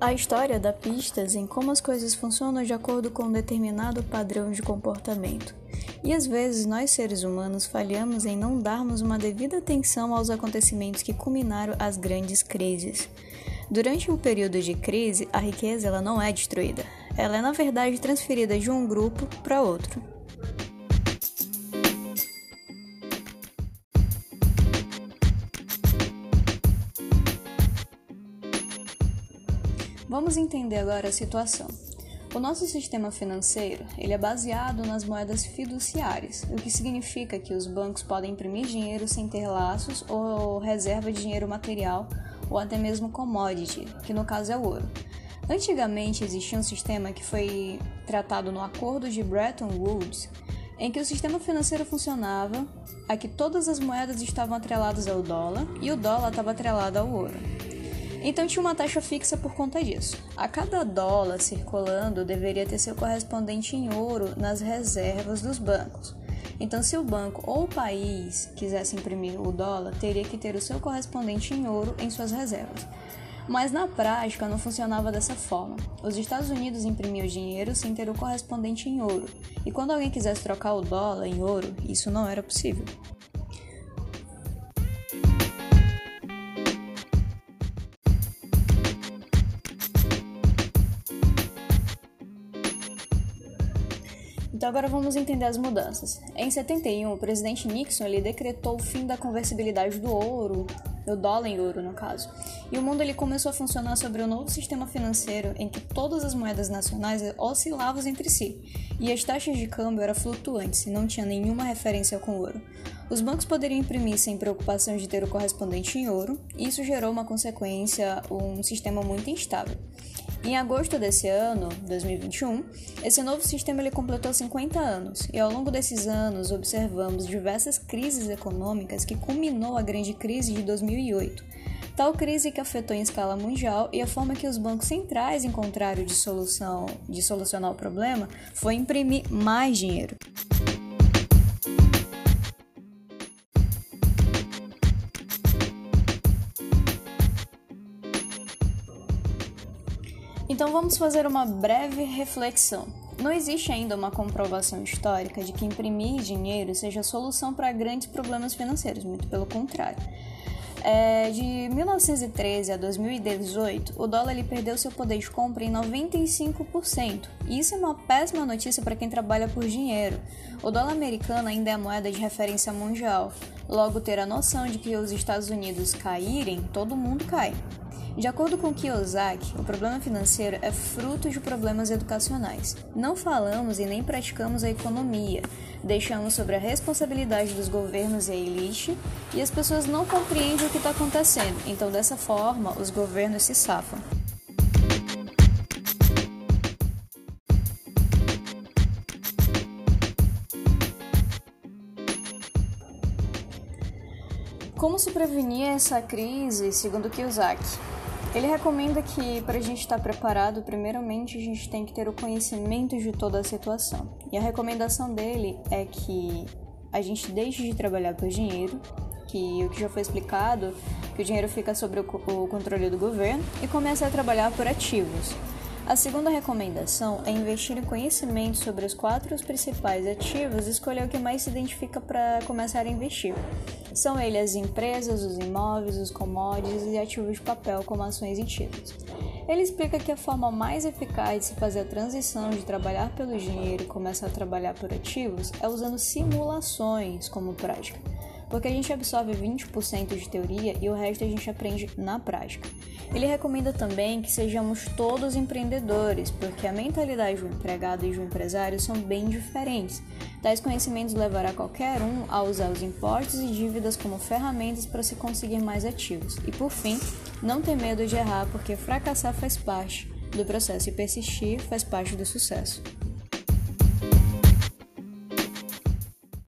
A história dá pistas em como as coisas funcionam de acordo com um determinado padrão de comportamento. E às vezes nós seres humanos falhamos em não darmos uma devida atenção aos acontecimentos que culminaram as grandes crises. Durante um período de crise, a riqueza ela não é destruída. Ela é na verdade transferida de um grupo para outro. Vamos entender agora a situação. O nosso sistema financeiro ele é baseado nas moedas fiduciárias, o que significa que os bancos podem imprimir dinheiro sem ter laços ou reserva de dinheiro material ou até mesmo commodity, que no caso é o ouro. Antigamente existia um sistema que foi tratado no Acordo de Bretton Woods, em que o sistema financeiro funcionava a que todas as moedas estavam atreladas ao dólar e o dólar estava atrelado ao ouro. Então tinha uma taxa fixa por conta disso. A cada dólar circulando deveria ter seu correspondente em ouro nas reservas dos bancos. Então, se o banco ou o país quisesse imprimir o dólar, teria que ter o seu correspondente em ouro em suas reservas. Mas na prática não funcionava dessa forma. Os Estados Unidos imprimiam dinheiro sem ter o correspondente em ouro, e quando alguém quisesse trocar o dólar em ouro, isso não era possível. Então agora vamos entender as mudanças. Em 71, o presidente Nixon ele decretou o fim da conversibilidade do ouro, do dólar em ouro no caso. E o mundo ele começou a funcionar sobre um novo sistema financeiro em que todas as moedas nacionais oscilavam entre si e as taxas de câmbio eram flutuantes e não tinha nenhuma referência com ouro. Os bancos poderiam imprimir sem preocupação de ter o correspondente em ouro, e isso gerou uma consequência, um sistema muito instável. Em agosto desse ano, 2021, esse novo sistema ele completou 50 anos e ao longo desses anos observamos diversas crises econômicas que culminou a grande crise de 2008. Tal crise que afetou em escala mundial e a forma que os bancos centrais encontraram de solução de solucionar o problema foi imprimir mais dinheiro. Então vamos fazer uma breve reflexão. Não existe ainda uma comprovação histórica de que imprimir dinheiro seja a solução para grandes problemas financeiros, muito pelo contrário. É, de 1913 a 2018, o dólar ele perdeu seu poder de compra em 95%. E isso é uma péssima notícia para quem trabalha por dinheiro. O dólar americano ainda é a moeda de referência mundial. Logo, ter a noção de que os Estados Unidos caírem, todo mundo cai. De acordo com Kiyosaki, o problema financeiro é fruto de problemas educacionais. Não falamos e nem praticamos a economia, deixamos sobre a responsabilidade dos governos e a elite, e as pessoas não compreendem o que está acontecendo, então dessa forma os governos se safam. Como se prevenir essa crise, segundo Kiyosaki? Ele recomenda que, para a gente estar preparado, primeiramente a gente tem que ter o conhecimento de toda a situação. E a recomendação dele é que a gente deixe de trabalhar por dinheiro, que o que já foi explicado, que o dinheiro fica sob o controle do governo, e comece a trabalhar por ativos. A segunda recomendação é investir em conhecimento sobre os quatro principais ativos e escolher o que mais se identifica para começar a investir. São eles as empresas, os imóveis, os commodities e ativos de papel, como ações e títulos. Ele explica que a forma mais eficaz de se fazer a transição de trabalhar pelo dinheiro e começar a trabalhar por ativos é usando simulações como prática porque a gente absorve 20% de teoria e o resto a gente aprende na prática. Ele recomenda também que sejamos todos empreendedores, porque a mentalidade do empregado e do empresário são bem diferentes. Tais conhecimentos levará qualquer um a usar os impostos e dívidas como ferramentas para se conseguir mais ativos. E por fim, não ter medo de errar, porque fracassar faz parte do processo e persistir faz parte do sucesso.